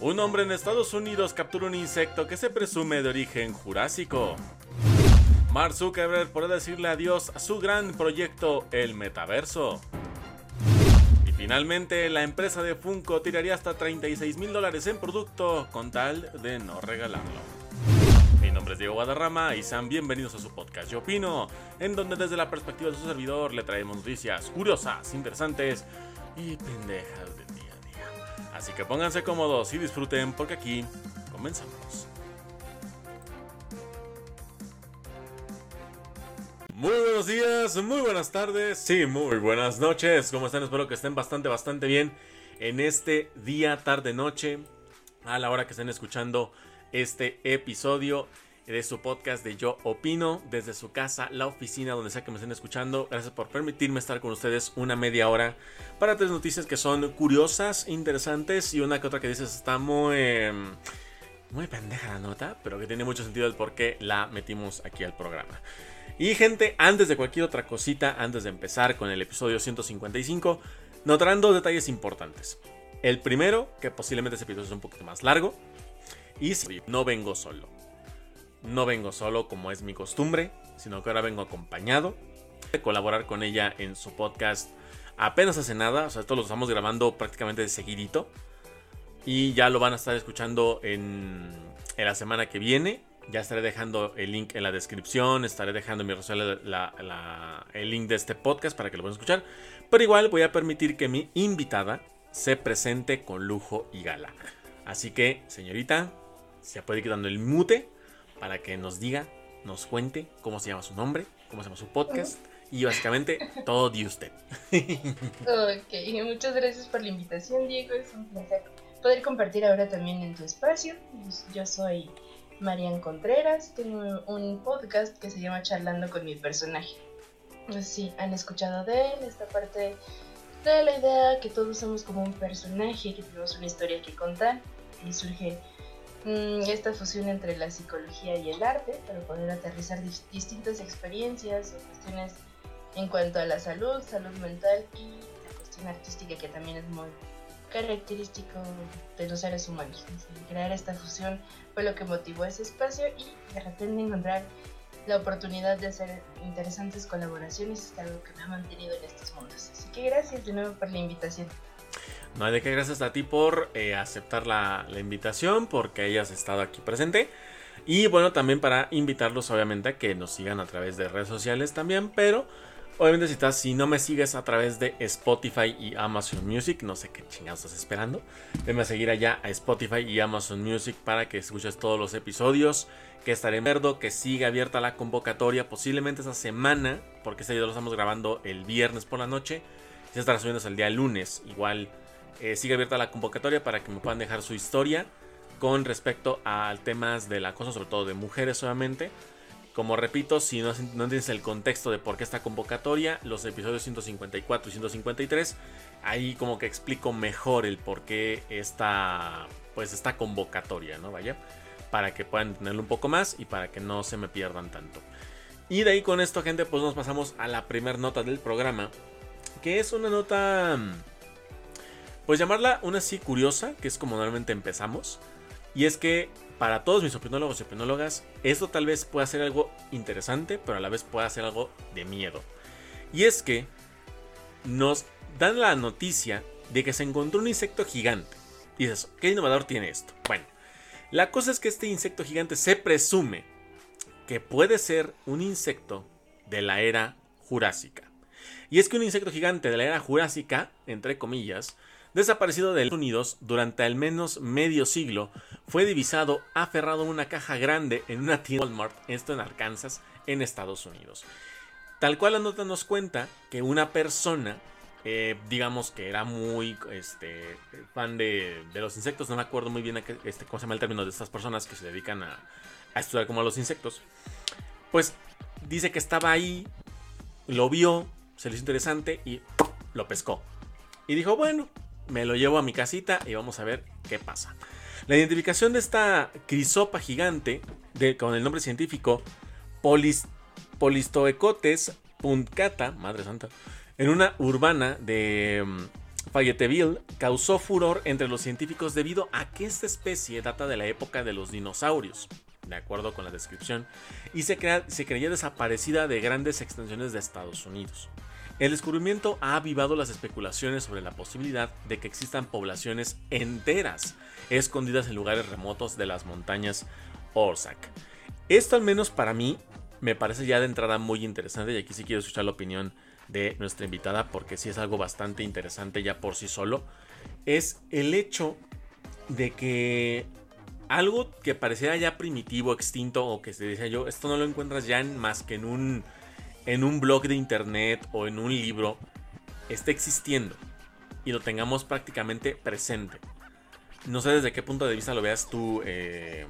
Un hombre en Estados Unidos captura un insecto que se presume de origen jurásico. Mark Zuckerberg podrá decirle adiós a su gran proyecto, el metaverso. Y finalmente, la empresa de Funko tiraría hasta 36 mil dólares en producto con tal de no regalarlo. Mi nombre es Diego Guadarrama y sean bienvenidos a su podcast Yo Opino, en donde desde la perspectiva de su servidor le traemos noticias curiosas, interesantes y pendejas día. Así que pónganse cómodos y disfruten porque aquí comenzamos. Muy buenos días, muy buenas tardes, sí, muy buenas noches. ¿Cómo están? Espero que estén bastante, bastante bien en este día, tarde, noche, a la hora que estén escuchando este episodio de su podcast de Yo Opino desde su casa, la oficina, donde sea que me estén escuchando. Gracias por permitirme estar con ustedes una media hora para tres noticias que son curiosas, interesantes y una que otra que dices está muy... em, muy pendeja la nota, pero que tiene mucho sentido el por qué la metimos aquí al programa. Y gente, antes de cualquier otra cosita, antes de empezar con el episodio 155, notarán dos detalles importantes. El primero, que posiblemente ese episodio es un poquito más largo, y no vengo solo. No vengo solo como es mi costumbre, sino que ahora vengo acompañado de colaborar con ella en su podcast apenas hace nada, o sea, esto lo estamos grabando prácticamente de seguidito y ya lo van a estar escuchando en, en la semana que viene. Ya estaré dejando el link en la descripción, estaré dejando en mi la- el link de este podcast para que lo puedan escuchar. Pero igual voy a permitir que mi invitada se presente con lujo y gala. Así que, señorita, se puede ir quitando el mute para que nos diga, nos cuente cómo se llama su nombre, cómo se llama su podcast y básicamente todo de usted. Ok, muchas gracias por la invitación, Diego. Es un placer poder compartir ahora también en tu espacio. Yo soy Marian Contreras, tengo un podcast que se llama Charlando con mi personaje. Sí, han escuchado de él, esta parte de la idea que todos somos como un personaje, que tenemos una historia que contar y surge mm, esta fusión entre la psicología y el arte para poder aterrizar dis- distintas experiencias o cuestiones en cuanto a la salud, salud mental y la cuestión artística que también es muy característico de los seres humanos. Crear esta fusión fue lo que motivó ese espacio y de repente encontrar la oportunidad de hacer interesantes colaboraciones es algo que me ha mantenido en estos mundos. Así que gracias de nuevo por la invitación. No hay de qué, gracias a ti por eh, aceptar la, invitación, porque hayas estado aquí presente. Y bueno, también para invitarlos obviamente a que nos sigan a través de redes sociales también, pero obviamente si, estás, si no me sigues a través de Spotify y Amazon Music, no sé qué chingados estás esperando, venme a seguir allá a Spotify y Amazon Music para que escuches todos los episodios, que estaré en verdo, que siga abierta la convocatoria, posiblemente esta semana, porque este video lo estamos grabando el viernes por la noche, se estará subiendo el día lunes, igual eh, sigue abierta la convocatoria para que me puedan dejar su historia con respecto a temas del acoso, sobre todo de mujeres solamente. Como repito, si no, no entiendes el contexto de por qué esta convocatoria, los episodios 154 y 153, ahí como que explico mejor el por qué esta, pues esta convocatoria, ¿no? Vaya, para que puedan entenderlo un poco más y para que no se me pierdan tanto. Y de ahí con esto, gente, pues nos pasamos a la primera nota del programa, que es una nota pues llamarla una así curiosa, que es como normalmente empezamos. Y es que para todos mis opinólogos y opinólogas, esto tal vez pueda ser algo interesante, pero a la vez pueda ser algo de miedo. Y es que nos dan la noticia de que se encontró un insecto gigante. Y dices, ¿qué innovador tiene esto? Bueno, la cosa es que este insecto gigante se presume que puede ser un insecto de la era jurásica. Y es que un insecto gigante de la era jurásica, entre comillas, desaparecido de los Unidos durante al menos medio siglo, fue divisado aferrado a una caja grande en una tienda Walmart, esto en Arkansas, en Estados Unidos. Tal cual la nota nos cuenta que una persona, eh, digamos que era muy este, fan de, los insectos, no me acuerdo muy bien a qué, este, cómo se llama el término de estas personas que se dedican a, a estudiar como a los insectos, pues dice que estaba ahí, lo vio, se le hizo interesante y lo pescó. Y dijo, bueno, me lo llevo a mi casita y vamos a ver qué pasa. La identificación de esta crisopa gigante, con el nombre científico Polis, Polistoecotes madre santa, en una urbana de, Fayetteville causó furor entre los científicos debido a que esta especie data de la época de los dinosaurios, de acuerdo con la descripción, y se creía desaparecida de grandes extensiones de Estados Unidos. El descubrimiento ha avivado las especulaciones sobre la posibilidad de que existan poblaciones enteras escondidas en lugares remotos de las montañas Orsak. Esto al menos para mí me parece ya de entrada muy interesante y aquí sí quiero escuchar la opinión de nuestra invitada porque sí es algo bastante interesante ya por sí solo. Es el hecho de que algo que pareciera ya primitivo, extinto o que se decía yo, esto no lo encuentras ya más que en un, en un blog de internet o en un libro, esté existiendo y lo tengamos prácticamente presente. No sé desde qué punto de vista lo veas tú, eh,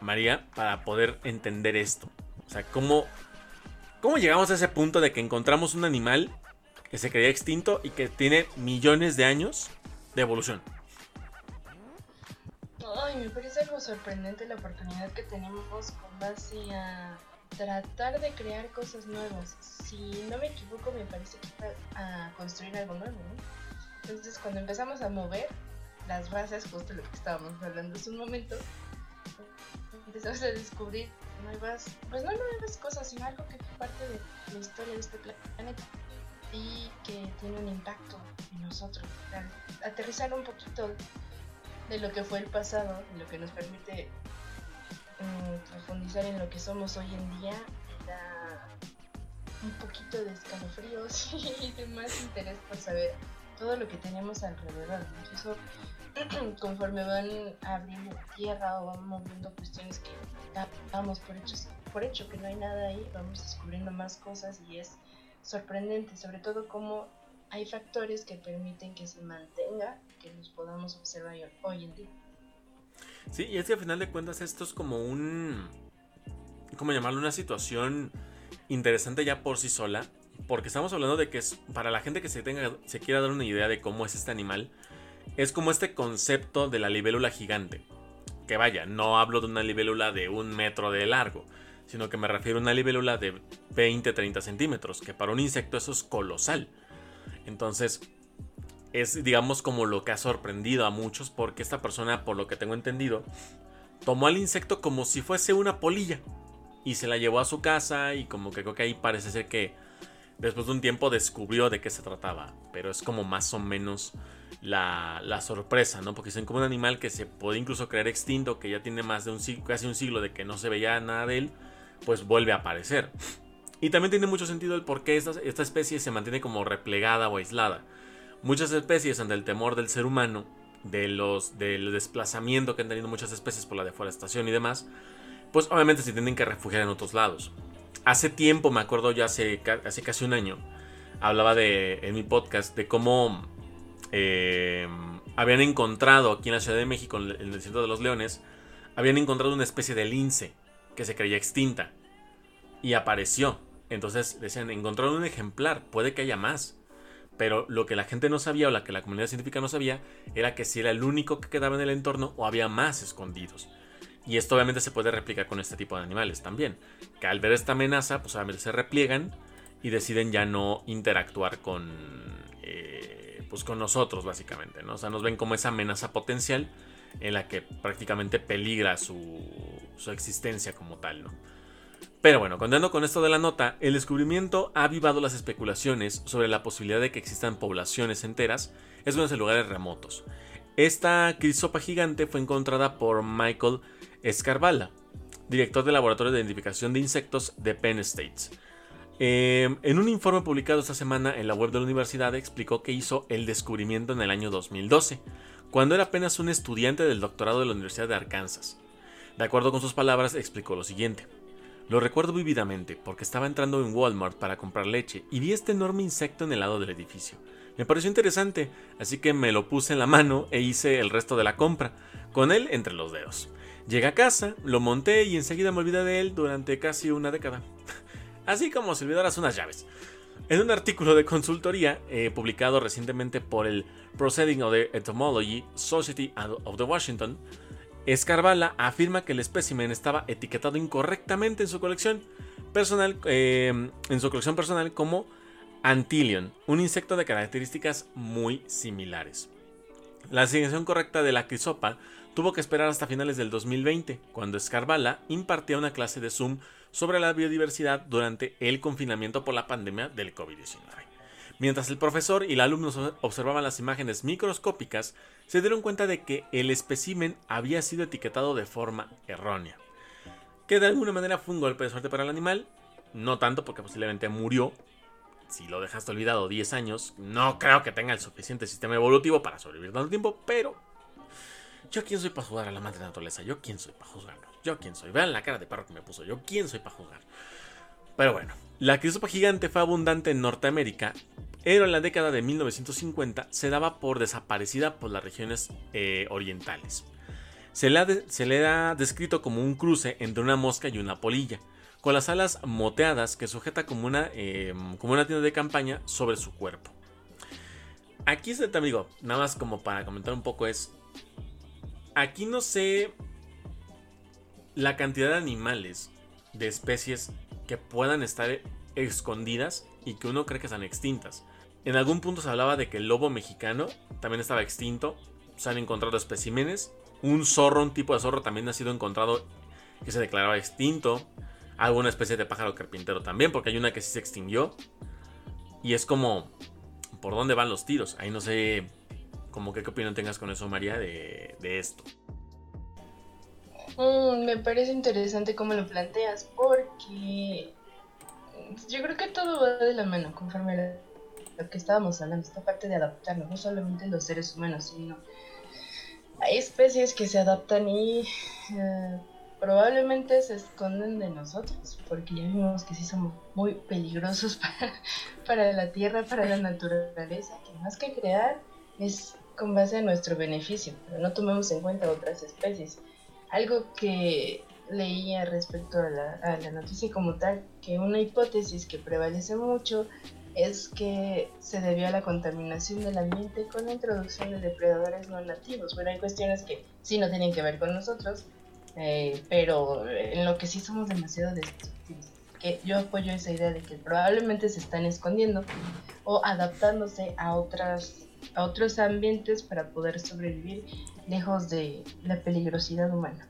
María, para poder entender esto. O sea, ¿cómo, ¿cómo llegamos a ese punto de que encontramos un animal que se creía extinto y que tiene millones de años de evolución? Ay, me parece algo sorprendente la oportunidad que tenemos con base a tratar de crear cosas nuevas. Si no me equivoco, me parece que a construir algo nuevo, ¿no? Entonces, cuando empezamos a mover las razas, justo lo que estábamos hablando hace un momento, empezamos a descubrir nuevas, pues no nuevas cosas, sino algo que fue parte de la historia de este planeta y que tiene un impacto en nosotros. Aterrizar un poquito de lo que fue el pasado, y lo que nos permite mm, profundizar en lo que somos hoy en día, da un poquito de escalofríos y de más interés por saber todo lo que tenemos alrededor. Incluso conforme van abriendo tierra o van moviendo cuestiones que damos por, hechos, por hecho que no hay nada ahí, vamos descubriendo más cosas y es sorprendente, sobre todo cómo hay factores que permiten que se mantenga, que nos podamos observar hoy en día. Sí, y es que al final de cuentas esto es como un, ¿cómo llamarlo? Una situación interesante ya por sí sola, porque estamos hablando de que para la gente que se tenga se quiera dar una idea de cómo es este animal, es como este concepto de la libélula gigante. Que vaya, no hablo de una libélula de un metro de largo, sino que me refiero a una libélula de 20-30 centímetros, que para un insecto eso es colosal. Entonces, es digamos como lo que ha sorprendido a muchos, porque esta persona, por lo que tengo entendido, tomó al insecto como si fuese una polilla y se la llevó a su casa y como que creo que ahí parece ser que después de un tiempo descubrió de qué se trataba, pero es como más o menos la, sorpresa, ¿no? Porque es como un animal que se puede incluso creer extinto, que ya tiene más de un siglo, casi un siglo de que no se veía nada de él, pues vuelve a aparecer. Y también tiene mucho sentido el por qué esta especie se mantiene como replegada o aislada. Muchas especies, ante el temor del ser humano, de los, del desplazamiento que han tenido muchas especies por la deforestación y demás, pues obviamente se tienen que refugiar en otros lados. Hace tiempo, me acuerdo ya hace, hace casi un año, hablaba de, en mi podcast de cómo eh, habían encontrado aquí en la Ciudad de México, en el desierto de los leones, habían encontrado una especie de lince que se creía extinta y apareció. Entonces decían, encontraron un ejemplar, puede que haya más. Pero lo que la gente no sabía o la que la comunidad científica no sabía era que si era el único que quedaba en el entorno o había más escondidos. Y esto obviamente se puede replicar con este tipo de animales también. Que al ver esta amenaza, pues obviamente se repliegan y deciden ya no interactuar con, pues con nosotros básicamente, ¿no? O sea, nos ven como esa amenaza potencial en la que prácticamente peligra su, su existencia como tal, ¿no? Pero bueno, continuando con esto de la nota, el descubrimiento ha avivado las especulaciones sobre la posibilidad de que existan poblaciones enteras en de lugares remotos. Esta crisopa gigante fue encontrada por Michael Escarvala, director del Laboratorio de Identificación de Insectos de Penn State. Em, en un informe publicado esta semana en la web de la universidad explicó que hizo el descubrimiento en el año 2012, cuando era apenas un estudiante del doctorado de la Universidad de Arkansas. De acuerdo con sus palabras, explicó lo siguiente. Lo recuerdo vividamente porque estaba entrando en Walmart para comprar leche y vi este enorme insecto en el lado del edificio. Me pareció interesante, así que me lo puse en la mano e hice el resto de la compra, con él entre los dedos. Llegué a casa, lo monté y enseguida me olvidé de él durante casi una década así como si olvidaras unas llaves. En un artículo de consultoría eh, publicado recientemente por el Proceeding of the Entomology Society of the Washington, Escarvala afirma que el espécimen estaba etiquetado incorrectamente en su colección personal, eh, en su colección personal como Antilion, un insecto de características muy similares. La asignación correcta de la crisopa tuvo que esperar hasta finales del 2020, cuando Escarvala impartía una clase de Zoom sobre la biodiversidad durante el confinamiento por la pandemia del COVID-19. Mientras el profesor y el alumno observaban las imágenes microscópicas, se dieron cuenta de que el espécimen había sido etiquetado de forma errónea. Que de alguna manera fue un golpe de suerte para el animal, no tanto porque posiblemente murió. Si lo dejaste olvidado 10 años, no creo que tenga el suficiente sistema evolutivo para sobrevivir tanto tiempo, pero yo quién soy para juzgar a la madre naturaleza, yo quién soy para juzgarlo, yo quién soy. Vean la cara de perro que me puso, yo quién soy para juzgar. Pero bueno, la crisopa gigante fue abundante en Norteamérica, pero en la década de 1950 se daba por desaparecida por las regiones eh, orientales. Se le ha descrito como un cruce entre una mosca y una polilla con las alas moteadas que sujeta como una, em, tienda de campaña sobre su cuerpo. Aquí es te amigo, nada más como para comentar un poco es, aquí no sé la cantidad de animales, de especies que puedan estar escondidas y que uno cree que están extintas. En algún punto se hablaba de que el lobo mexicano también estaba extinto, se han encontrado especímenes, un zorro, un tipo de zorro también ha sido encontrado que se declaraba extinto alguna especie de pájaro carpintero también, porque hay una que sí se extinguió. Y es como, ¿por dónde van los tiros? Ahí no sé, como qué opinión tengas con eso, María, de, esto. Mm, me parece interesante cómo lo planteas, porque yo creo que todo va de la mano conforme a lo que estábamos hablando, esta parte de adaptarnos, no solamente los seres humanos, sino hay especies que se adaptan y eh, probablemente se esconden de nosotros, porque ya vimos que sí somos muy peligrosos para, la tierra, para la naturaleza, que más que crear es con base a nuestro beneficio, pero no tomemos en cuenta otras especies. Algo que leía respecto a la, noticia como tal, que una hipótesis que prevalece mucho es que se debió a la contaminación del ambiente con la introducción de depredadores no nativos. Bueno, hay cuestiones que sí no tienen que ver con nosotros, eh, pero en lo que sí somos demasiado destructivos. Que yo apoyo esa idea de que probablemente se están escondiendo o adaptándose a otras a otros ambientes para poder sobrevivir lejos de la peligrosidad humana.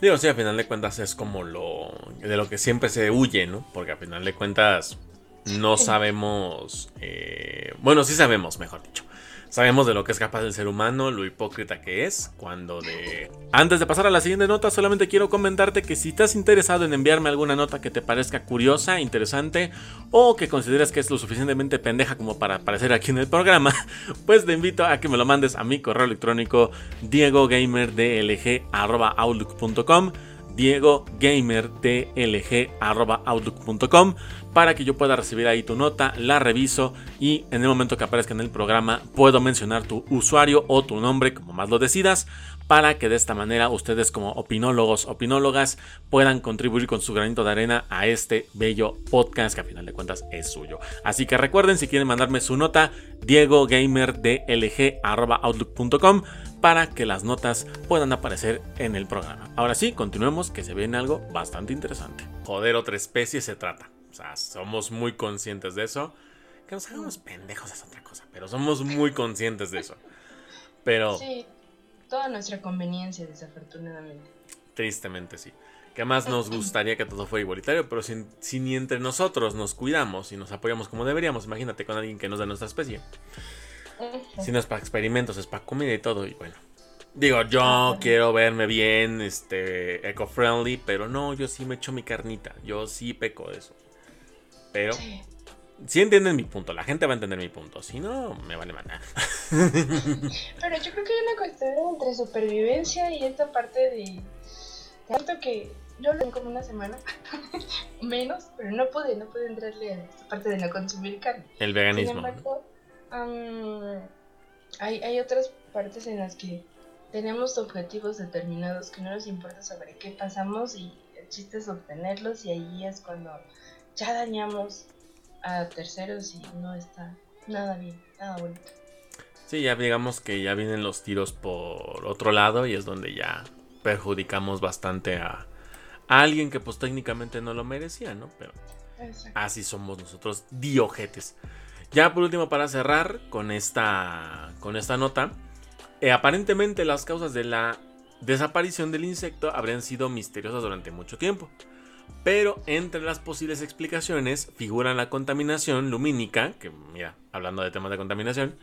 Digo, sí, a final de cuentas es como lo de lo que siempre se huye, ¿no? Porque a final de cuentas no sabemos, eh, bueno, sí sabemos, mejor dicho, Sabemos de lo que es capaz el ser humano, lo hipócrita que es, cuando de... Antes de pasar a la siguiente nota, solamente quiero comentarte que si estás interesado en enviarme alguna nota que te parezca curiosa, interesante, o que consideres que es lo suficientemente pendeja como para aparecer aquí en el programa, pues te invito a que me lo mandes a mi correo electrónico diegogamerdlg.outlook.com diegogamerdlg.outlook.com para que yo pueda recibir ahí tu nota, la reviso y en el momento que aparezca en el programa puedo mencionar tu usuario o tu nombre como más lo decidas para que de esta manera ustedes como opinólogos, opinólogas puedan contribuir con su granito de arena a este bello podcast que a final de cuentas es suyo. Así que recuerden si quieren mandarme su nota diegogamerdlg.outlook.com para que las notas puedan aparecer en el programa. Ahora sí, continuemos que se viene algo bastante interesante. Joder, otra especie se trata. O sea, somos muy conscientes de eso. Que nos hagamos pendejos es otra cosa, pero somos muy conscientes de eso. Pero... Sí, toda nuestra conveniencia, desafortunadamente. Tristemente, sí. Que más nos gustaría que todo fuera igualitario, pero si, si, ni entre nosotros nos cuidamos y nos apoyamos como deberíamos, imagínate con alguien que no es de nuestra especie. Si no es para experimentos, es para comida y todo. Y bueno, digo, yo quiero verme bien, este, eco-friendly, pero no, yo sí me echo mi carnita. Yo sí peco de eso. Pero si entienden mi punto, la gente va a entender mi punto. Si no, me vale mandar. pero yo creo que hay una cuestión entre supervivencia y esta parte de. Tanto que yo lo tengo como una semana menos, pero no pude, no pude entrarle a esta parte de no consumir carne. El veganismo hay, hay otras partes en las que tenemos objetivos determinados que no nos importa sobre qué pasamos y el chiste es obtenerlos y ahí es cuando ya dañamos a terceros y no está nada bien, nada bonito. Sí, ya digamos que ya vienen los tiros por otro lado y es donde ya perjudicamos bastante a, a alguien que pues técnicamente no lo merecía, ¿no? Pero Así somos nosotros, diojetes. Ya por último, para cerrar con esta, con esta nota, eh, aparentemente las causas de la desaparición del insecto habrían sido misteriosas durante mucho tiempo. Pero entre las posibles explicaciones figuran la contaminación lumínica, que mira, hablando de temas de contaminación,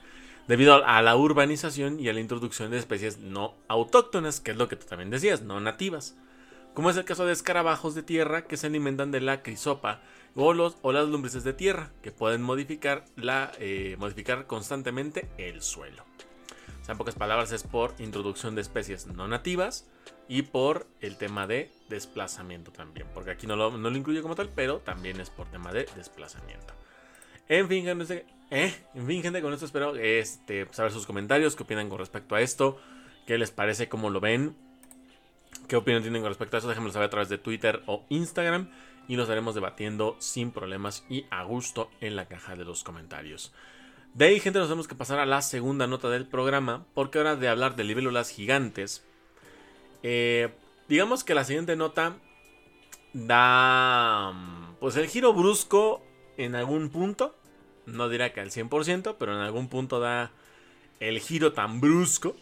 debido a la urbanización y a la introducción de especies no autóctonas, que es lo que tú también decías, no nativas. Como es el caso de escarabajos de tierra que se alimentan de la crisopa o, los, o las lombrices de tierra, que pueden modificar, la, eh, modificar constantemente el suelo. O sea, en pocas palabras es por introducción de especies no nativas y por el tema de desplazamiento también. Porque aquí no lo, no lo incluye como tal, pero también es por tema de desplazamiento. En fin, gente, eh, en fin, gente con esto espero este, saber sus comentarios, qué opinan con respecto a esto, qué les parece, cómo lo ven, qué opinión tienen con respecto a eso, déjenmelo saber a través de Twitter o Instagram y nos estaremos debatiendo sin problemas y a gusto en la caja de los comentarios. De ahí, gente, nos tenemos que pasar a la segunda nota del programa, porque ahora de hablar de libélulas gigantes, eh, digamos que la siguiente nota da pues el giro brusco en algún punto, no dirá que al 100%, pero en algún punto da el giro tan brusco,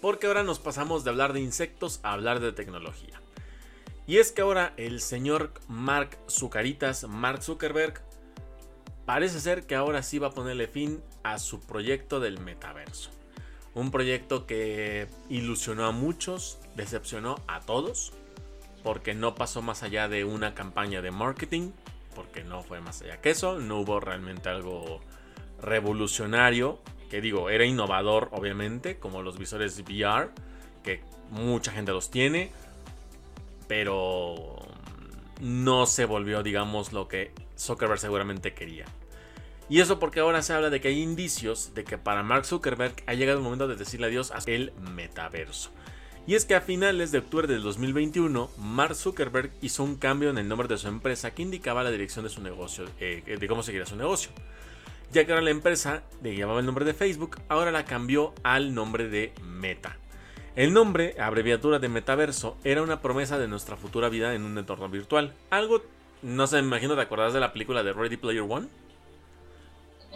porque ahora nos pasamos de hablar de insectos a hablar de tecnología. Y es que ahora el señor Mark Zucaritas, Mark Zuckerberg, parece ser que ahora sí va a ponerle fin a su proyecto del metaverso. Un proyecto que ilusionó a muchos, decepcionó a todos, porque no pasó más allá de una campaña de marketing, porque no fue más allá que eso, no hubo realmente algo revolucionario, que digo, era innovador obviamente, como los visores VR, que mucha gente los tiene, pero no se volvió, digamos, lo que Zuckerberg seguramente quería. Y eso porque ahora se habla de que hay indicios de que para Mark Zuckerberg ha llegado el momento de decirle adiós a el metaverso. Y es que a finales de octubre del 2021, Mark Zuckerberg hizo un cambio en el nombre de su empresa que indicaba la dirección de su negocio, eh, de cómo seguiría su negocio. Ya que ahora la empresa le llamaba el nombre de Facebook, ahora la cambió al nombre de Meta. El nombre, abreviatura de metaverso, era una promesa de nuestra futura vida en un entorno virtual. Algo, no sé, me imagino, ¿te acordás de la película de Ready Player One?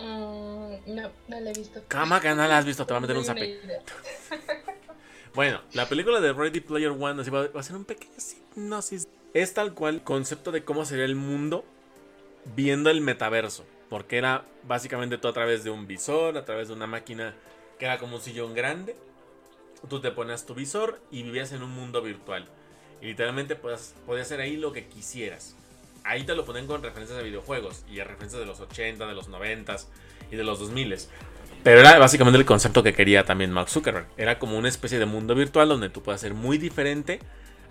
Mm, no, no la he visto. ¿Cómo que no la has visto? Te va a meter un zape. bueno, la película de Ready Player One va, a ser un pequeño hipnosis. Es tal cual concepto de cómo sería el mundo viendo el metaverso. Porque era básicamente todo a través de un visor, a través de una máquina que era como un sillón grande. Tú te ponías tu visor y vivías en un mundo virtual. Y literalmente podías, podías hacer ahí lo que quisieras ahí te lo ponen con referencias a videojuegos y a referencias de los 80, de los 90 y de los 2000. Pero era básicamente el concepto que quería también Mark Zuckerberg. Era como una especie de mundo virtual donde tú puedes ser muy diferente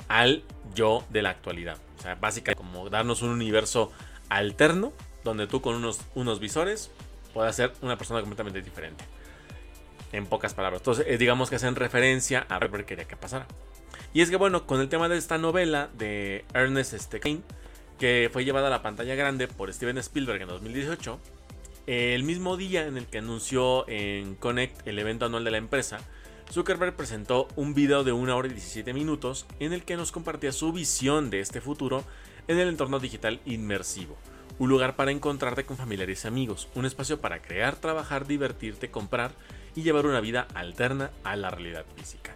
al yo de la actualidad. O sea, básicamente como darnos un universo alterno donde tú con unos, unos visores puedas ser una persona completamente diferente. En pocas palabras. Entonces, eh, digamos que hacen referencia a ver qué quería que pasara. Y es que bueno, con el tema de esta novela de Ernest Stein que fue llevada a la pantalla grande por Steven Spielberg en 2018, el mismo día en el que anunció en Connect el evento anual de la empresa, Zuckerberg presentó un video de 1 hora y 17 minutos en el que nos compartía su visión de este futuro en el entorno digital inmersivo. Un lugar para encontrarte con familiares y amigos, un espacio para crear, trabajar, divertirte, comprar y llevar una vida alterna a la realidad física.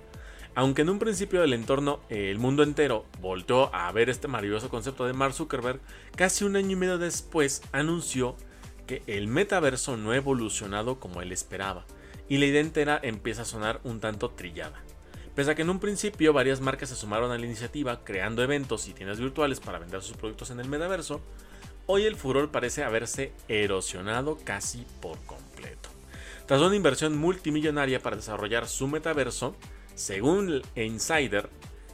Aunque en un principio del entorno eh, el mundo entero volteó a ver este maravilloso concepto de Mark Zuckerberg, casi un año y medio después anunció que el metaverso no ha evolucionado como él esperaba, y la idea entera empieza a sonar un tanto trillada. Pese a que en un principio varias marcas se sumaron a la iniciativa creando eventos y tiendas virtuales para vender sus productos en el metaverso, hoy el furor parece haberse erosionado casi por completo. Tras una inversión multimillonaria para desarrollar su metaverso, según Insider,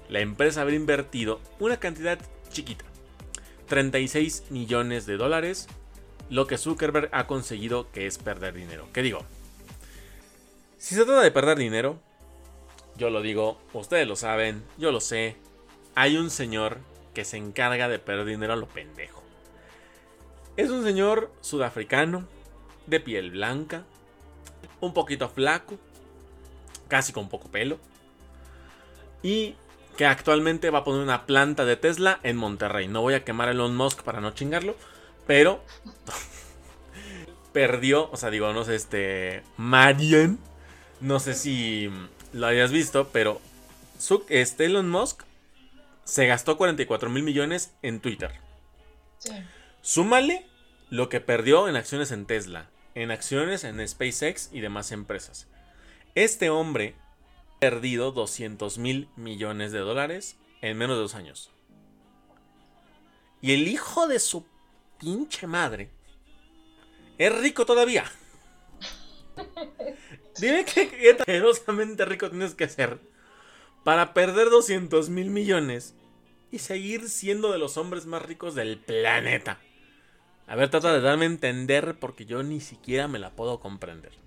la empresa habría invertido una cantidad chiquita, 36 millones de dólares, lo que Zuckerberg ha conseguido que es perder dinero. ¿Qué digo? Si se trata de perder dinero, yo lo digo, ustedes lo saben, yo lo sé, hay un señor que se encarga de perder dinero a lo pendejo. Es un señor sudafricano, de piel blanca, un poquito flaco, casi con poco pelo, y que actualmente va a poner una planta de Tesla en Monterrey. No voy a quemar a Elon Musk para no chingarlo, pero perdió, o sea, digo, no sé, este, Marian, no sé si lo hayas visto, pero este Elon Musk se gastó 44 mil millones en Twitter. Sí. Súmale lo que perdió en acciones en Tesla, en acciones en SpaceX y demás empresas. Este hombre ha perdido 200 mil millones de dólares en menos de dos años. Y el hijo de su pinche madre es rico todavía. Dime qué tan rico tienes que ser para perder 200 mil millones y seguir siendo de los hombres más ricos del planeta. A ver, trata de darme a entender porque yo ni siquiera me la puedo comprender.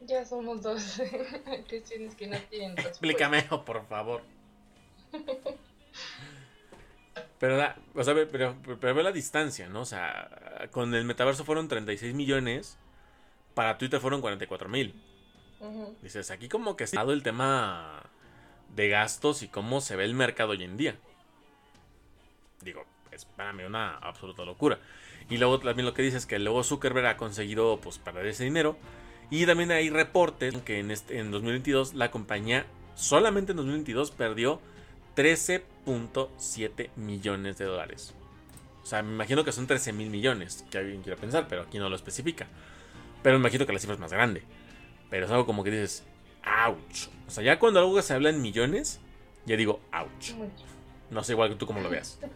Ya somos dos cuestiones que no tienen Explícame, por favor. Pero, la, o sea, pero, pero, ve la distancia, ¿no? O sea, con el metaverso fueron 36 millones, para Twitter fueron 44 mil. Dices, aquí como que ha dado el tema de gastos y cómo se ve el mercado hoy en día. Digo, es para mí una absoluta locura. Y luego también lo que dices es que luego Zuckerberg ha conseguido pues perder ese dinero. Y también hay reportes que en, este, en 2022 la compañía solamente en 2022 perdió 13.7 millones de dólares. O sea, me imagino que son 13 mil millones, que alguien quiera pensar, pero aquí no lo especifica. Pero me imagino que la cifra es más grande. Pero es algo como que dices, ouch. O sea, ya cuando algo se habla en millones, ya digo, ouch. No sé igual que tú cómo lo veas.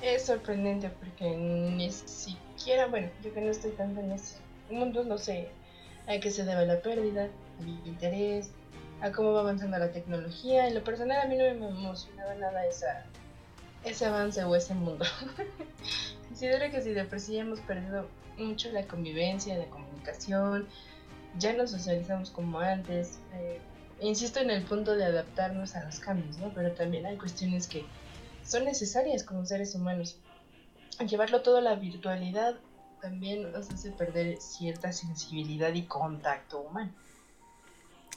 Es sorprendente porque ni siquiera, bueno, yo que no estoy tanto en ese mundo, no sé a qué se debe la pérdida, al interés, a cómo va avanzando la tecnología. En lo personal a mí no me emocionaba nada esa, ese avance o ese mundo. Considero que si de por sí hemos perdido mucho la convivencia, la comunicación, ya no socializamos como antes. Eh, insisto en el punto de adaptarnos a los cambios, ¿no? Pero también hay cuestiones que son necesarias como seres humanos. Llevarlo todo a la virtualidad también nos hace perder cierta sensibilidad y contacto humano.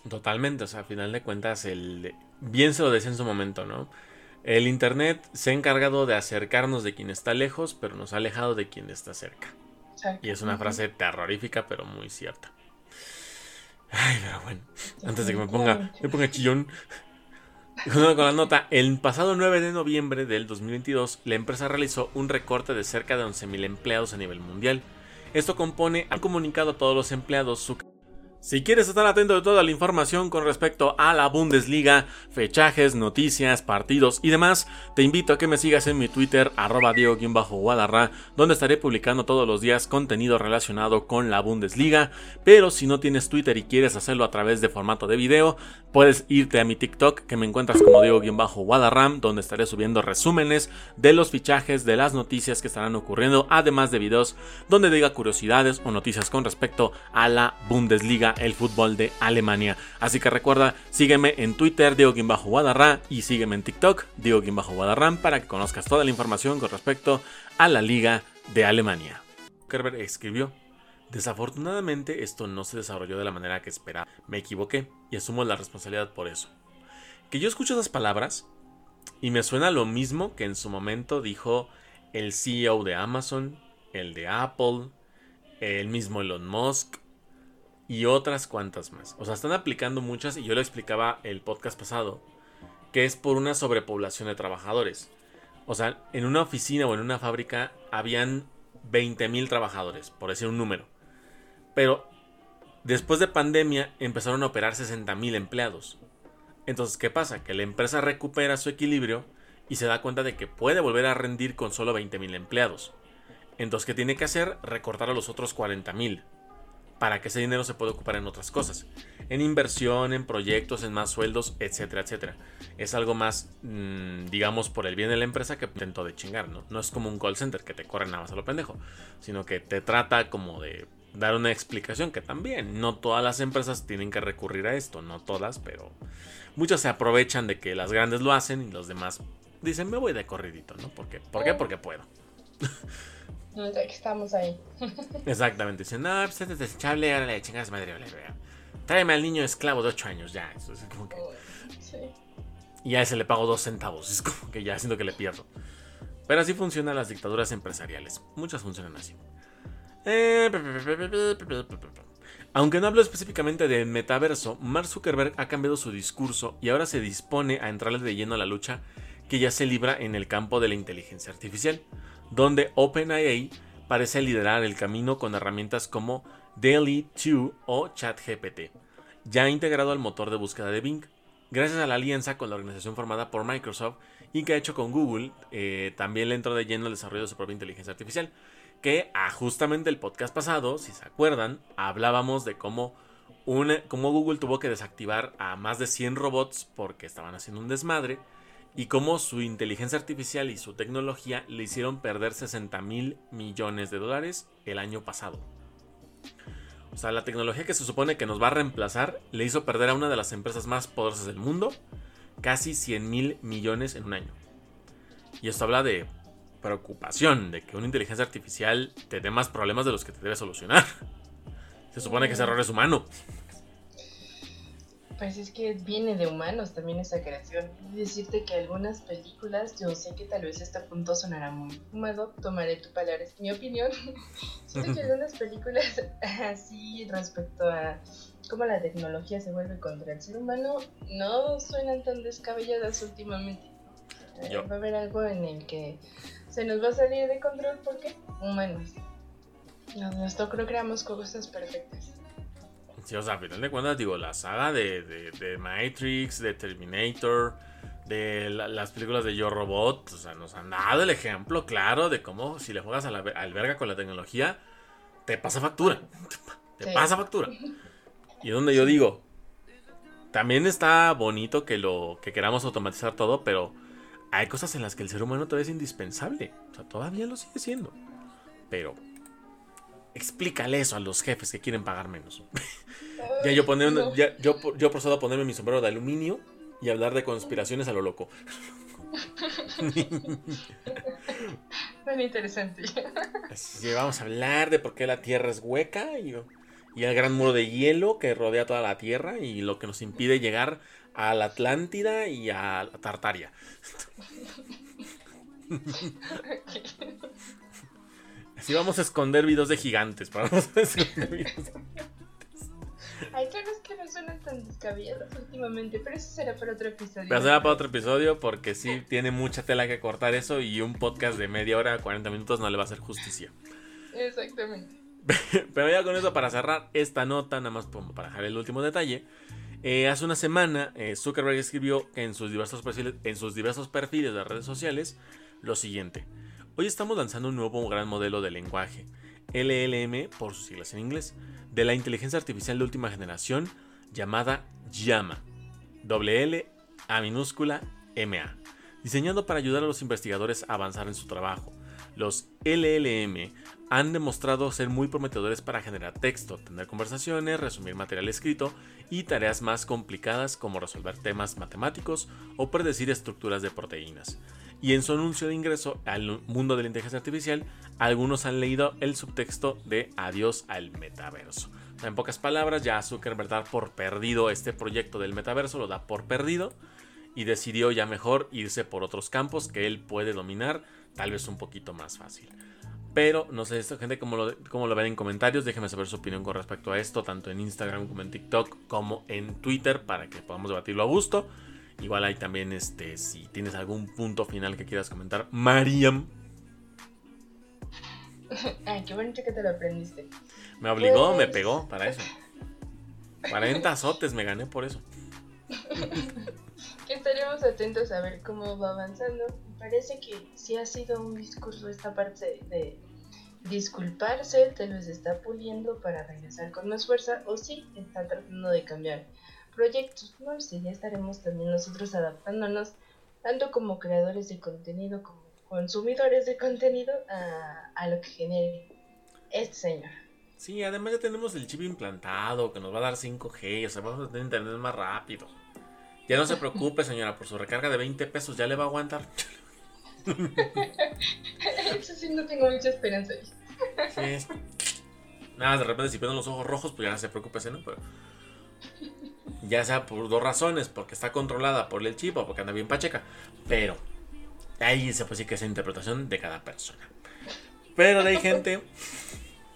Totalmente, o sea, a final de cuentas, el bien se lo decía en su momento, ¿no? El Internet se ha encargado de acercarnos de quien está lejos, pero nos ha alejado de quien está cerca. Y es una frase terrorífica, pero muy cierta. Ay, pero bueno, antes de que me ponga, me ponga chillón, con la nota, el pasado 9 de noviembre del 2022, la empresa realizó un recorte de cerca de 11.000 empleados a nivel mundial. Esto compone, ha comunicado a todos los empleados su si quieres estar atento de toda la información con respecto a la Bundesliga, fechajes, noticias, partidos y demás, te invito a que me sigas en mi Twitter, arroba Diego-Guadarra, donde estaré publicando todos los días contenido relacionado con la Bundesliga. Pero si no tienes Twitter y quieres hacerlo a través de formato de video, puedes irte a mi TikTok, que me encuentras como Diego-Guadarram, donde estaré subiendo resúmenes de los fichajes, de las noticias que estarán ocurriendo, además de videos donde diga curiosidades o noticias con respecto a la Bundesliga el fútbol de Alemania. Así que recuerda, sígueme en Twitter, Diego Guadarra, y sígueme en TikTok, Diego Guadarrán, para que conozcas toda la información con respecto a la Liga de Alemania. Kerber escribió. Desafortunadamente esto no se desarrolló de la manera que esperaba. Me equivoqué y asumo la responsabilidad por eso. Que yo escucho esas palabras y me suena lo mismo que en su momento dijo el CEO de Amazon, el de Apple, el mismo Elon Musk, y otras cuantas más. O sea, están aplicando muchas y yo lo explicaba el podcast pasado, que es por una sobrepoblación de trabajadores. O sea, en una oficina o en una fábrica habían 20.000 trabajadores, por decir un número. Pero después de pandemia empezaron a operar 60.000 empleados. Entonces, ¿qué pasa? Que la empresa recupera su equilibrio y se da cuenta de que puede volver a rendir con solo 20.000 empleados. Entonces, ¿qué tiene que hacer? Recortar a los otros 40.000 para que ese dinero se pueda ocupar en otras cosas. En inversión, en proyectos, en más sueldos, etcétera, etcétera. Es algo más, mm, digamos, por el bien de la empresa que intento de chingar, ¿no? No es como un call center que te corre nada más a lo pendejo, sino que te trata como de dar una explicación que también no todas las empresas tienen que recurrir a esto, no todas, pero muchas se aprovechan de que las grandes lo hacen y los demás dicen me voy de corridito, ¿no? ¿Por qué? ¿Por qué? Porque puedo. que estamos ahí. Exactamente. Dicen, no, pues este es desechable, ahora le chingas madre, vale, tráeme al niño esclavo de 8 años, ya. Eso es como que... Y a ese le pago 2 centavos, es como que ya siento que le pierdo. Pero así funcionan las dictaduras empresariales. Muchas funcionan así. Aunque no hablo específicamente de metaverso, Mark Zuckerberg ha cambiado su discurso y ahora se dispone a entrarle de lleno a la lucha que ya se libra en el campo de la inteligencia artificial, donde OpenAI parece liderar el camino con herramientas como DALL-E 2 o ChatGPT, ya integrado al motor de búsqueda de Bing. Gracias a la alianza con la organización formada por Microsoft y que ha hecho con Google, eh, también le entró de lleno el desarrollo de su propia inteligencia artificial, que a justamente el podcast pasado, si se acuerdan, hablábamos de cómo, cómo Google tuvo que desactivar a más de 100 robots porque estaban haciendo un desmadre y cómo su inteligencia artificial y su tecnología le hicieron perder 60 mil millones de dólares el año pasado. O sea, la tecnología que se supone que nos va a reemplazar le hizo perder a una de las empresas más poderosas del mundo casi 100 mil millones en un año. Y esto habla de preocupación, de que una inteligencia artificial te dé más problemas de los que te debe solucionar. Se supone que ese error es humano. Pues es que viene de humanos también esa creación. Decirte que algunas películas, yo sé que tal vez este punto sonará muy fumado, tomaré tu palabra, es mi opinión. Siento que algunas películas así respecto a cómo la tecnología se vuelve contra el ser humano no suenan tan descabelladas últimamente. Eh, va a haber algo en el que se nos va a salir de control porque humanos. Nosotros creamos cosas perfectas. Sí, o sea, a final de cuentas, digo, la saga de, de, Matrix, de Terminator, de las películas de Yo Robot, o sea, nos han dado el ejemplo claro de cómo si le juegas a la, al verga con la tecnología, te pasa factura. Te pasa factura. Y es donde yo digo, también está bonito que lo que queramos automatizar todo, pero hay cosas en las que el ser humano todavía es indispensable. O sea, todavía lo sigue siendo. Pero explícale eso a los jefes que quieren pagar menos. ya yo, yo, yo procedo a ponerme mi sombrero de aluminio y hablar de conspiraciones a lo loco. Muy interesante. Así vamos a hablar de por qué la Tierra es hueca y, y el gran muro de hielo que rodea toda la Tierra y lo que nos impide llegar a la Atlántida y a la Tartaria. Así vamos a esconder videos de gigantes. Para Hay cosas que no suenan tan descabelladas últimamente, pero eso será para otro episodio. Pero será para otro episodio porque sí tiene mucha tela que cortar eso y un podcast de media hora, 40 minutos no le va a hacer justicia. Exactamente. Pero ya con eso para cerrar esta nota, nada más para dejar el último detalle. Eh, hace una semana, eh, Zuckerberg escribió en sus, diversos perfiles, en sus diversos perfiles de redes sociales lo siguiente. Hoy estamos lanzando un nuevo gran modelo de lenguaje, LLM por sus siglas en inglés, de la inteligencia artificial de última generación llamada Llama, doble L A minúscula MA, diseñado para ayudar a los investigadores a avanzar en su trabajo. Los LLM han demostrado ser muy prometedores para generar texto, tener conversaciones, resumir material escrito y tareas más complicadas como resolver temas matemáticos o predecir estructuras de proteínas. Y en su anuncio de ingreso al mundo de la inteligencia artificial, algunos han leído el subtexto de Adiós al metaverso. En pocas palabras, ya Zuckerberg da por perdido este proyecto del metaverso, lo da por perdido y decidió ya mejor irse por otros campos que él puede dominar, tal vez un poquito más fácil. Pero no sé, esta gente como lo, lo ven en comentarios. Déjenme saber su opinión con respecto a esto, tanto en Instagram como en TikTok, como en Twitter, para que podamos debatirlo a gusto. Igual hay también, este, si tienes algún punto final que quieras comentar, Mariam. Ay, qué bonito que te lo aprendiste. Me obligó, me pues pegó para eso. 40 azotes me gané por eso. que estaremos atentos a ver cómo va avanzando. Parece que sí ha sido un discurso esta parte de disculparse, tal vez está puliendo para regresar con más fuerza o sí está tratando de cambiar proyectos. No sé, ya estaremos también nosotros adaptándonos, tanto como creadores de contenido como consumidores de contenido, a, a lo que genere este señor. Sí, además ya tenemos el chip implantado que nos va a dar 5G, o sea, vamos a tener internet más rápido. Ya no se preocupe, señora, por su recarga de 20 pesos, ya le va a aguantar. Eso sí, no tengo mucha esperanza. Sí. Nada, de repente si ponen los ojos rojos, pues ya no se preocupe, ¿no? Pero, Ya sea por dos razones, porque está controlada por el chip o porque anda bien pacheca. Pero ahí se puede decir que es interpretación de cada persona. Pero de gente.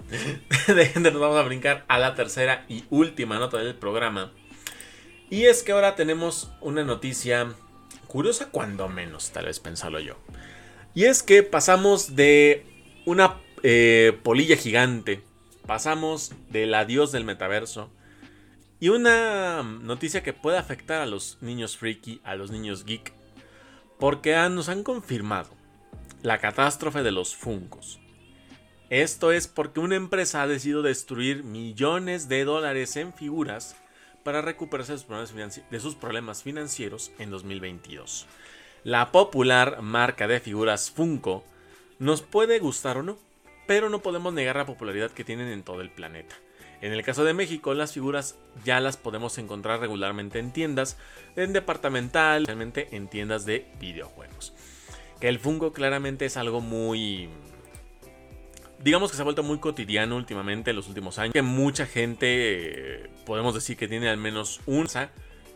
De gente nos vamos a brincar a la tercera y última nota del programa. Y es que ahora tenemos una noticia curiosa, cuando menos, tal vez pensarlo yo. Y es que pasamos de una eh, polilla gigante, pasamos del adiós del metaverso. Y una noticia que puede afectar a los niños freaky, a los niños geek, porque nos han confirmado la catástrofe de los fungos. Esto es porque una empresa ha decidido destruir millones de dólares en figuras para recuperarse de sus problemas financieros en 2022. La popular marca de figuras Funko nos puede gustar o no, pero no podemos negar la popularidad que tienen en todo el planeta. En el caso de México, las figuras ya las podemos encontrar regularmente en tiendas, en departamental, especialmente en tiendas de videojuegos. Que el Funko claramente es algo muy digamos que se ha vuelto muy cotidiano últimamente en los últimos años. Que mucha gente, eh, podemos decir que tiene al menos un,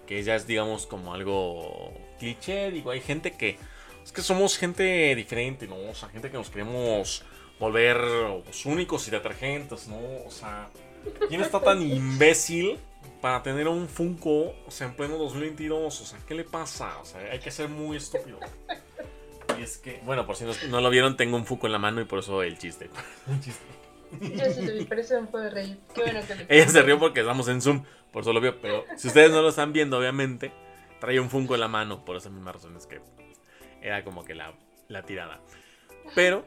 que ya es digamos como algo cliché. Digo, hay gente que, es que somos gente diferente, ¿no? O sea, gente que nos queremos volver los únicos y detergentes, ¿no? O sea, ¿quién está tan imbécil para tener un Funko, o sea, en pleno 2022? O sea, ¿qué le pasa? O sea, hay que ser muy estúpido es que, bueno, por si no, lo vieron, tengo un Fuco en la mano y por eso el chiste. Yo sí te por eso me puedo reír. Qué bueno que Ella se rió porque estamos en Zoom, por eso lo vio. Pero si ustedes no lo están viendo, obviamente, trae un Funko en la mano, por esas mismas razones que era como que la, la tirada. Pero,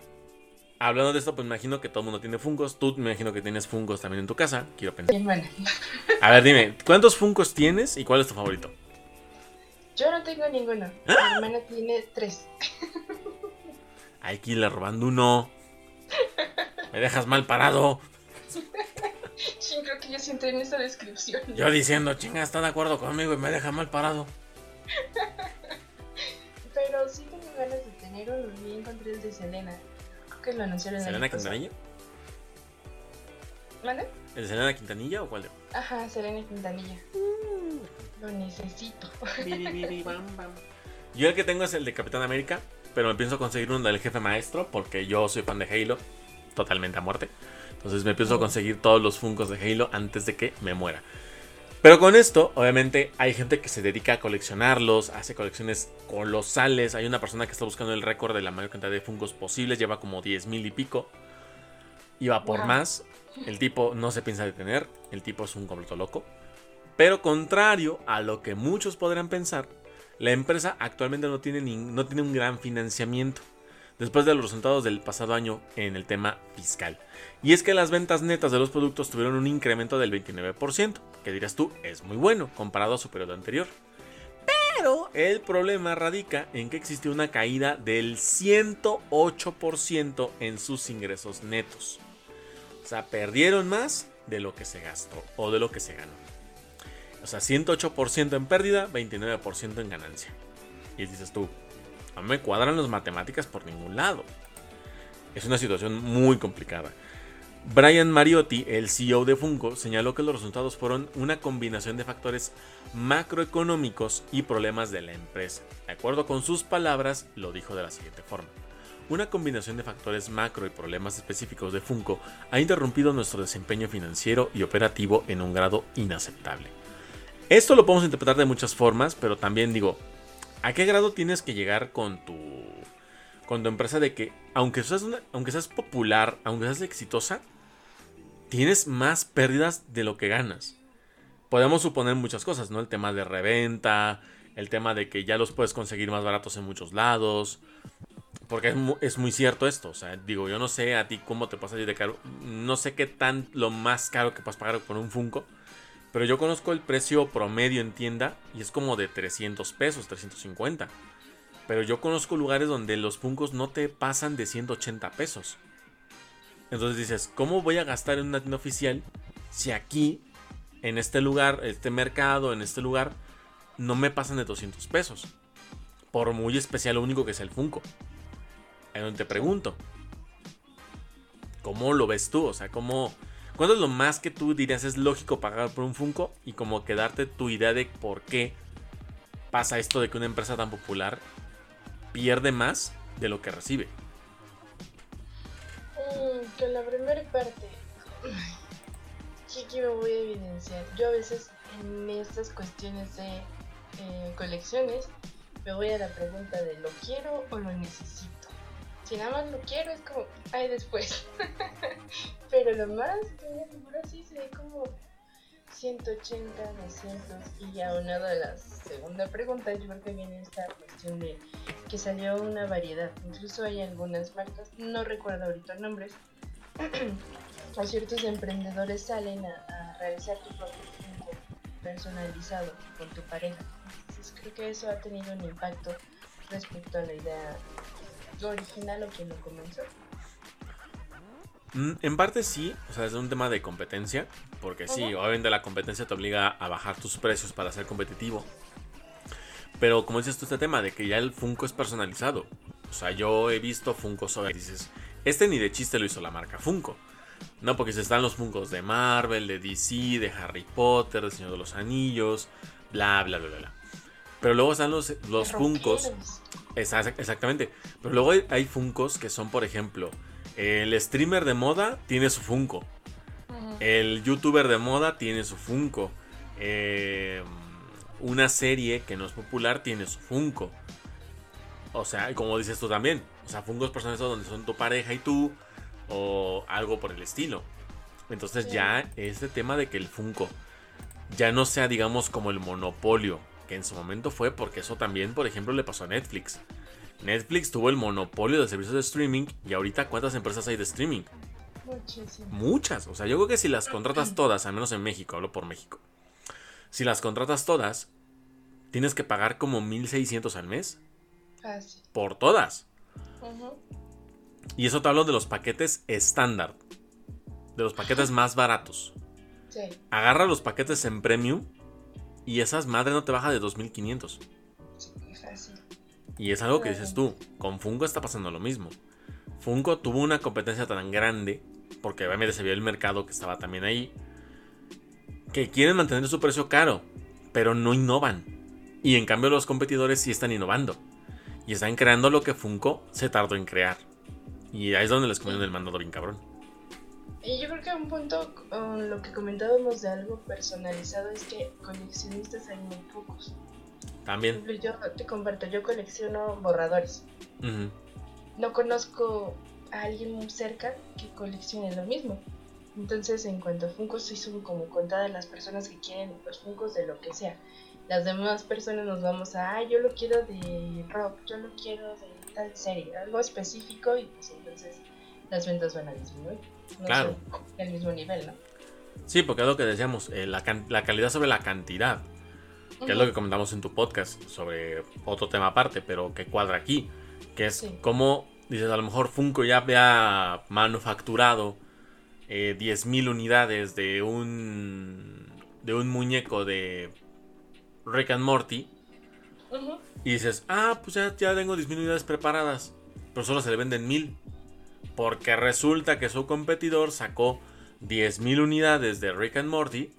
hablando de esto, pues me imagino que todo el mundo tiene Funkos. Tú me imagino que tienes Funkos también en tu casa. Quiero pensar. A ver, dime, ¿cuántos Funkos tienes y cuál es tu favorito? Yo no tengo ninguno. Mi hermana tiene tres. Hay que irle robando uno. Me dejas mal parado. Sí, creo que yo siento en esa descripción. Yo diciendo, chinga, está de acuerdo conmigo y me deja mal parado. Pero sí tengo ganas de tener uno. Y encontré el de Selena. Creo que lo anunciaron en ¿Selena Quintanilla? ¿Mande? ¿El de Selena Quintanilla o cuál de? Ajá, Selena Quintanilla. Lo necesito. Yo el que tengo es el de Capitán América, pero me pienso conseguir uno del jefe maestro porque yo soy fan de Halo, totalmente a muerte. Entonces me pienso conseguir todos los Funcos de Halo antes de que me muera. Pero con esto, obviamente, hay gente que se dedica a coleccionarlos, hace colecciones colosales. Hay una persona que está buscando el récord de la mayor cantidad de Funcos posibles, lleva como 10 mil y pico. Y va por más. El tipo no se piensa detener, el tipo es un completo loco. Pero contrario a lo que muchos podrán pensar, la empresa actualmente no tiene, no tiene un gran financiamiento después de los resultados del pasado año en el tema fiscal. Y es que las ventas netas de los productos tuvieron un incremento del 29%, que dirás tú es muy bueno comparado a su periodo anterior. Pero el problema radica en que existió una caída del 108% en sus ingresos netos. O sea, perdieron más de lo que se gastó o de lo que se ganó. O sea, 108% en pérdida, 29% en ganancia. Y dices tú, no me cuadran las matemáticas por ningún lado. Es una situación muy complicada. Brian Mariotti, el CEO de Funko, señaló que los resultados fueron una combinación de factores macroeconómicos y problemas de la empresa. De acuerdo con sus palabras, lo dijo de la siguiente forma. Una combinación de factores macro y problemas específicos de Funko ha interrumpido nuestro desempeño financiero y operativo en un grado inaceptable. Esto lo podemos interpretar de muchas formas, pero también digo, ¿a qué grado tienes que llegar con tu, con tu empresa de que, aunque seas, aunque seas popular, aunque seas exitosa, tienes más pérdidas de lo que ganas? Podemos suponer muchas cosas, ¿no? El tema de reventa, el tema de que ya los puedes conseguir más baratos en muchos lados. Porque es muy, cierto esto. O sea, digo, yo no sé a ti cómo te pasa de caro. No sé qué tan lo más caro que puedas pagar por un Funko. Pero yo conozco el precio promedio en tienda y es como de 300 pesos, 350. Pero yo conozco lugares donde los Funkos no te pasan de 180 pesos. Entonces dices, ¿cómo voy a gastar en una tienda oficial si aquí, en este lugar, este mercado, en este lugar, no me pasan de 200 pesos? Por muy especial, lo único que es el Funko. En donde te pregunto, ¿cómo lo ves tú? O sea, ¿cómo, ¿Cuánto es lo más que tú dirías es lógico pagar por un Funko? Y como que darte tu idea de por qué pasa esto de que una empresa tan popular pierde más de lo que recibe. Mm, la primera parte, aquí me voy a evidenciar. Yo a veces en estas cuestiones de eh, colecciones me voy a la pregunta de ¿lo quiero o lo necesito? Si nada más lo quiero es como, ay después. Pero lo más que me figura sí se ve como 180, 200 y a la segunda pregunta yo creo que viene esta cuestión de que salió una variedad. Incluso hay algunas marcas, no recuerdo ahorita nombres, a ciertos emprendedores salen a, realizar tu propio personalizado con tu pareja. Entonces creo que eso ha tenido un impacto respecto a la idea original o quien lo comenzó. Mm, en parte sí, o sea, es un tema de competencia, porque sí, obviamente la competencia te obliga a bajar tus precios para ser competitivo. Pero como dices tú este tema de que ya el Funko es personalizado. O sea, yo he visto Funko sobre dices, este ni de chiste lo hizo la marca Funko. No, porque se están los Funkos de Marvel, de DC, de Harry Potter, de Señor de los Anillos, bla, bla, bla, bla. Pero luego están los, los Funkos. exactamente. Pero luego hay, hay Funkos que son, por ejemplo, el streamer de moda tiene su Funko. El youtuber de moda tiene su Funko. Eh, una serie que no es popular tiene su Funko. O sea, como dices tú también. O sea, Funkos personalizados donde son tu pareja y tú. O algo por el estilo. Entonces ya este tema de que el Funko ya no sea, digamos, como el monopolio que en su momento fue, porque eso también, por ejemplo, le pasó a Netflix. Netflix tuvo el monopolio de servicios de streaming y ahorita ¿cuántas empresas hay de streaming? Muchísimas. Muchas. O sea, yo creo que si las contratas todas, al menos en México, hablo por México. Si las contratas todas, tienes que pagar como 1600 al mes. Fácil. Por todas. Y eso te hablo de los paquetes estándar. De los paquetes más baratos. Sí. Agarra los paquetes en premium y esas madres no te baja de 2500. Y es algo que dices tú, con Funko está pasando lo mismo. Funko tuvo una competencia tan grande, porque obviamente se vio el mercado que estaba también ahí, que quieren mantener su precio caro, pero no innovan. Y en cambio los competidores sí están innovando. Y están creando lo que Funko se tardó en crear. Y ahí es donde les comieron el mandado bien cabrón. Y yo creo que un punto lo que comentábamos de algo personalizado es que coleccionistas hay muy pocos. También. Yo te comparto, yo colecciono borradores. No conozco a alguien muy cerca que coleccione lo mismo. Entonces, en cuanto a Funkos, sí son como contadas las personas que quieren los Funkos de lo que sea. Las demás personas nos vamos a, ah, yo lo quiero de rock, yo lo quiero de tal serie, algo específico, y pues entonces las ventas van a disminuir. No claro. al mismo nivel, ¿no? Sí, porque es lo que decíamos, eh, la, la calidad sobre la cantidad que es lo que comentamos en tu podcast sobre otro tema aparte, pero que cuadra aquí, que es como, dices, a lo mejor Funko ya había manufacturado eh, 10.000 unidades de un, de un muñeco de Rick and Morty, y dices, ah, pues ya, ya tengo 10.000 unidades preparadas, pero solo se le venden 1.000, porque resulta que su competidor sacó 10.000 unidades de Rick and Morty,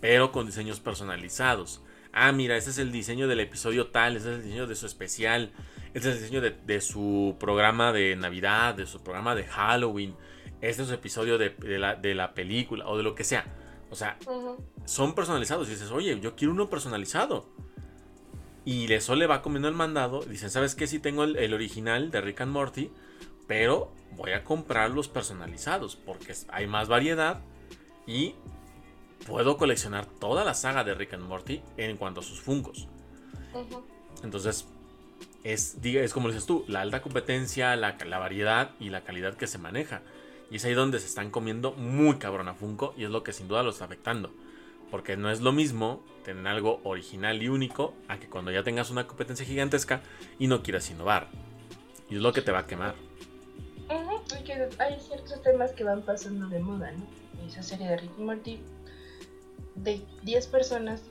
pero con diseños personalizados ah, mira, ese es el diseño del episodio tal, ese es el diseño de su especial, ese es el diseño de, su programa de Navidad, de su programa de Halloween, este es el episodio de, la, película o de lo que sea. O sea, son personalizados. Y dices, oye, yo quiero uno personalizado. Y eso le va comiendo el mandado. Dicen, ¿sabes qué? Sí tengo el, el, original de Rick and Morty. Pero voy a comprar los personalizados. Porque hay más variedad. Y puedo coleccionar toda la saga de Rick and Morty en cuanto a sus Funkos. Entonces, es, es como dices tú, la alta competencia, la, variedad y la calidad que se maneja. Y es ahí donde se están comiendo muy cabrón a Funko y es lo que sin duda lo está afectando. Porque no es lo mismo tener algo original y único a que cuando ya tengas una competencia gigantesca y no quieras innovar. Y es lo que te va a quemar. Hay ciertos temas que van pasando de moda, ¿no? Esa serie de Rick and Morty de 10 personas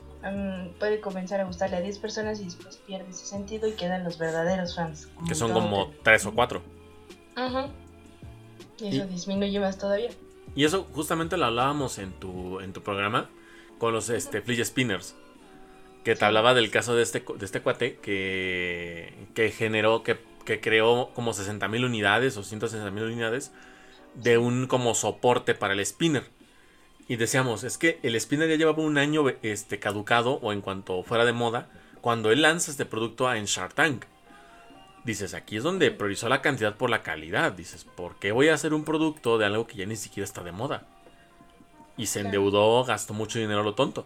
puede comenzar a gustarle a 10 personas y después pierde ese sentido y quedan los verdaderos fans. Que son como 3 o 4. Ajá. Y eso disminuye más todavía. Y eso justamente lo hablábamos en tu, en tu programa con los este, fidget spinners. Que te hablaba del caso de este, de este cuate que, que generó, que, que creó como 60.000 unidades o 160.000 unidades de un como soporte para el spinner. Y decíamos, es que el spinner ya llevaba un año este, caducado o en cuanto fuera de moda cuando él lanza este producto en Shark Tank. Dices, aquí es donde priorizó la cantidad por la calidad. Dices, ¿por qué voy a hacer un producto de algo que ya ni siquiera está de moda? Y se endeudó, gastó mucho dinero a lo tonto.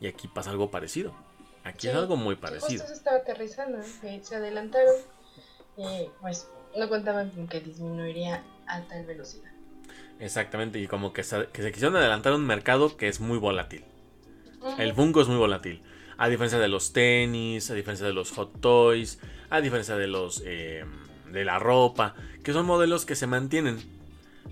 Y aquí pasa algo parecido. Aquí es algo muy parecido. Justo se estaba aterrizando, se adelantaron. Y pues no contaban con que disminuiría a tal velocidad. Exactamente, y como que se, que se quisieron adelantar un mercado que es muy volátil. El Funko es muy volátil. A diferencia de los tenis, a diferencia de los hot toys, a diferencia de los eh, de la ropa, que son modelos que se mantienen.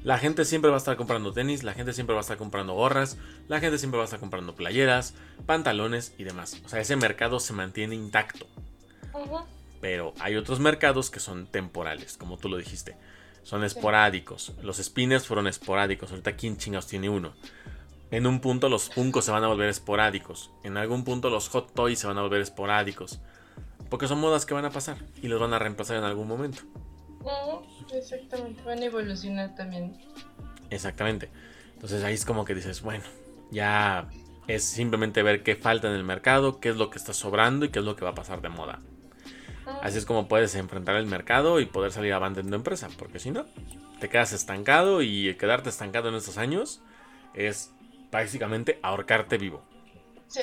La gente siempre va a estar comprando tenis, la gente siempre va a estar comprando gorras, la gente siempre va a estar comprando playeras, pantalones y demás. O sea, ese mercado se mantiene intacto. Pero hay otros mercados que son temporales, como tú lo dijiste. Son esporádicos. Los spinners fueron esporádicos. Ahorita, ¿quién chingados tiene uno? En un punto los Funkos se van a volver esporádicos. En algún punto los Hot Toys se van a volver esporádicos. Porque son modas que van a pasar y los van a reemplazar en algún momento. exactamente, van a evolucionar también. Exactamente. Entonces ahí es como que dices, bueno, ya es simplemente ver qué falta en el mercado, qué es lo que está sobrando y qué es lo que va a pasar de moda. Así es como puedes enfrentar el mercado y poder salir avante en tu empresa. Porque si no, te quedas estancado y quedarte estancado en estos años es básicamente ahorcarte vivo. Sí.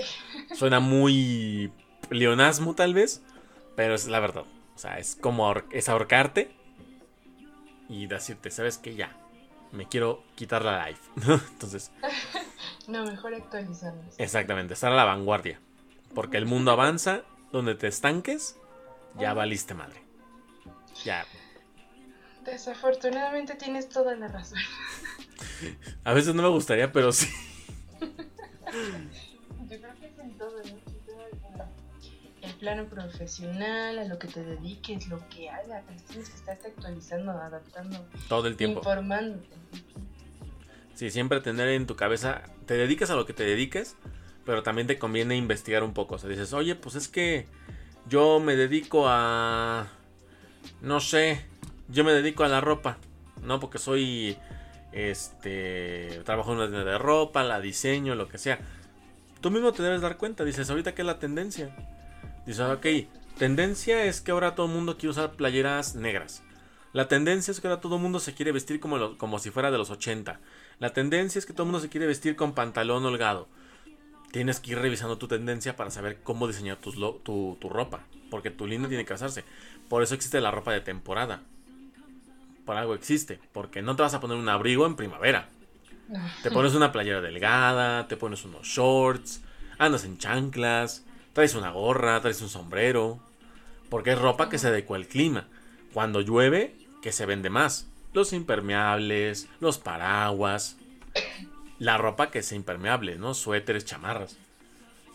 Suena muy leonasmo tal vez, pero es la verdad. O sea, es como es ahorcarte y decirte, ¿sabes qué? Ya, me quiero quitar la life. Entonces... no, mejor actualizarnos. Exactamente, estar a la vanguardia. Porque el mundo avanza, donde te estanques, ya valiste madre. Ya. Desafortunadamente tienes toda la razón. A veces no me gustaría, pero sí. Yo creo que es en todo, El plano profesional, a lo que te dediques, lo que hagas, tienes que estarte actualizando, adaptando. Todo el tiempo. Informándote. Sí, siempre tener en tu cabeza, te dedicas a lo que te dediques, pero también te conviene investigar un poco. O sea, dices, oye, pues es que yo me dedico a... No sé, yo me dedico a la ropa, ¿no? Porque soy este, trabajo en una tienda de ropa, la diseño, lo que sea. Tú mismo te debes dar cuenta, dices, ahorita que es la tendencia. Dices, ok, tendencia es que ahora todo el mundo quiere usar playeras negras. La tendencia es que ahora todo el mundo se quiere vestir como, como si fuera de los 80. La tendencia es que todo el mundo se quiere vestir con pantalón holgado. Tienes que ir revisando tu tendencia para saber cómo diseñar tu, tu, tu ropa. Porque tu línea tiene que hacerse. Por eso existe la ropa de temporada por algo existe. Porque no te vas a poner un abrigo en primavera. Te pones una playera delgada, te pones unos shorts, andas en chanclas, traes una gorra, traes un sombrero. Porque es ropa que se adecua al clima. Cuando llueve, que se vende más. Los impermeables, los paraguas. La ropa que es impermeable, ¿no? Suéteres, chamarras.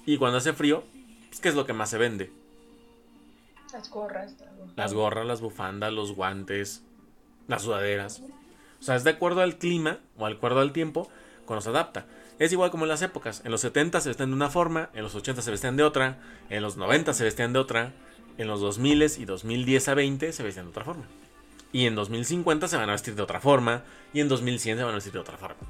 Y cuando hace frío, pues, ¿qué es lo que más se vende? Las gorras. Las gorras, las bufandas, los guantes, las sudaderas. O sea, es de acuerdo al clima o de acuerdo al tiempo cuando se adapta. Es igual como en las épocas. En los 70 se vestían de una forma, en los 80 se vestían de otra, en los 90 se vestían de otra, en los 2000 y 2010 a 20 se vestían de otra forma. Y en 2050 se van a vestir de otra forma, y en 2100 se van a vestir de otra forma.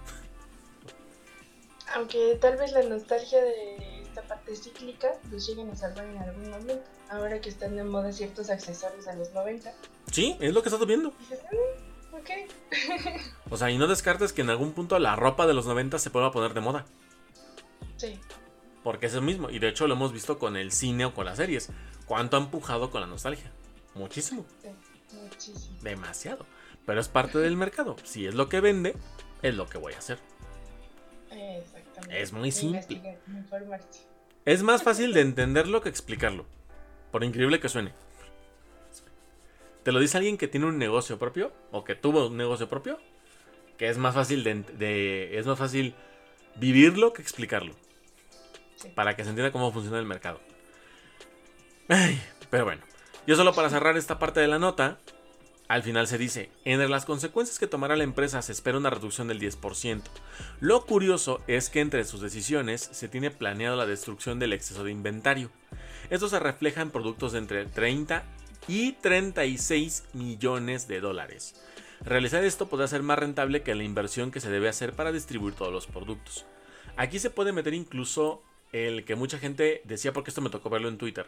Aunque tal vez la nostalgia de esta parte cíclica los lleguen a salvar en algún momento. Ahora que están de moda ciertos accesorios a los 90. Sí, es lo que estás viendo. Ah, ok. o sea, y no descartes que en algún punto la ropa de los 90 se pueda poner de moda. Sí. Porque es el mismo. Y de hecho lo hemos visto con el cine o con las series. ¿Cuánto ha empujado con la nostalgia? Muchísimo. Sí, muchísimo. Demasiado. Pero es parte del mercado. Si es lo que vende, es lo que voy a hacer. Es muy simple. Es más fácil de entenderlo que explicarlo. Por increíble que suene. Te lo dice alguien que tiene un negocio propio o que tuvo un negocio propio, que es más fácil de, es más fácil vivirlo que explicarlo. Para que se entienda cómo funciona el mercado. pero bueno, yo solo para cerrar esta parte de la nota, al final se dice, entre las consecuencias que tomará la empresa se espera una reducción del 10%. Lo curioso es que entre sus decisiones se tiene planeado la destrucción del exceso de inventario. Esto se refleja en productos de entre 30 y 36 millones de dólares. Realizar esto podrá ser más rentable que la inversión que se debe hacer para distribuir todos los productos. Aquí se puede meter incluso el que mucha gente decía, porque esto me tocó verlo en Twitter.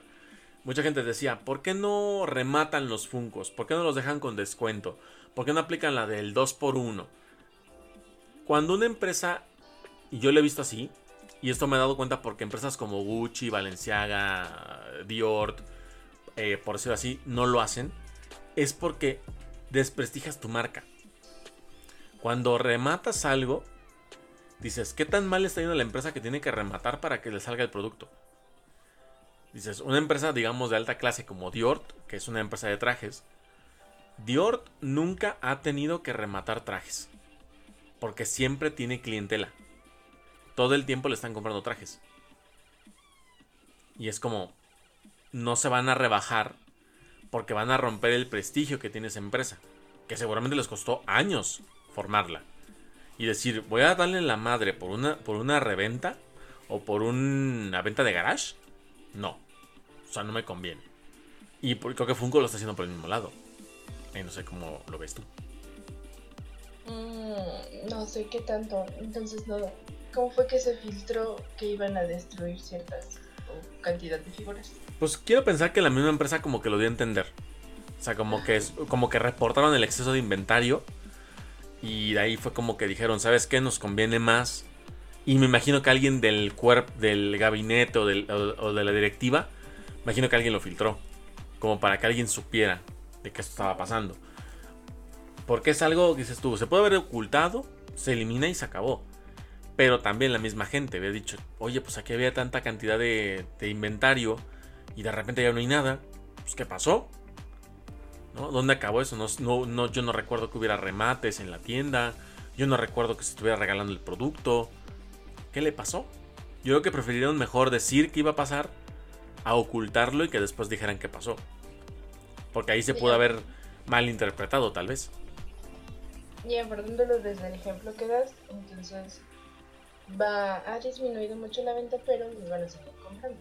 Mucha gente decía, ¿por qué no rematan los Funcos? ¿Por qué no los dejan con descuento? ¿Por qué no aplican la del 2x1? Cuando una empresa, y yo lo he visto así, y esto me he dado cuenta porque empresas como Gucci, Balenciaga, Dior, eh, por decirlo así, no lo hacen, es porque desprestigias tu marca. Cuando rematas algo, dices, ¿qué tan mal está yendo la empresa que tiene que rematar para que le salga el producto? Dices, una empresa, digamos, de alta clase como Dior, que es una empresa de trajes, Dior nunca ha tenido que rematar trajes. Porque siempre tiene clientela. Todo el tiempo le están comprando trajes. Y es como, no se van a rebajar porque van a romper el prestigio que tiene esa empresa. Que seguramente les costó años formarla. Y decir, voy a darle la madre por una, por una reventa o por una venta de garage no. O sea, no me conviene. Y creo que Funko lo está haciendo por el mismo lado. Y no sé cómo lo ves tú. Mm, no sé qué tanto. Entonces, no. ¿Cómo fue que se filtró que iban a destruir ciertas cantidad de figuras? Pues quiero pensar que la misma empresa como que lo dio a entender. O sea, como que, es, como que reportaron el exceso de inventario. Y de ahí fue como que dijeron, ¿sabes qué? Nos conviene más y me imagino que alguien del cuerpo, del gabinete o, de la directiva, imagino que alguien lo filtró. Como para que alguien supiera de qué estaba pasando. Porque es algo, dices tú, se puede haber ocultado, se elimina y se acabó. Pero también la misma gente había dicho, oye, pues aquí había tanta cantidad de, inventario y de repente ya no hay nada. Pues, ¿qué pasó? ¿No? ¿Dónde acabó eso? No, no, yo no recuerdo que hubiera remates en la tienda. Yo no recuerdo que se estuviera regalando el producto. ¿Qué le pasó? Yo creo que preferirían mejor decir qué iba a pasar a ocultarlo y que después dijeran qué pasó. Porque ahí se pudo haber malinterpretado, tal vez. Y abordándolo desde el ejemplo que das, entonces va a disminuir mucho la venta, pero los van a seguir comprando.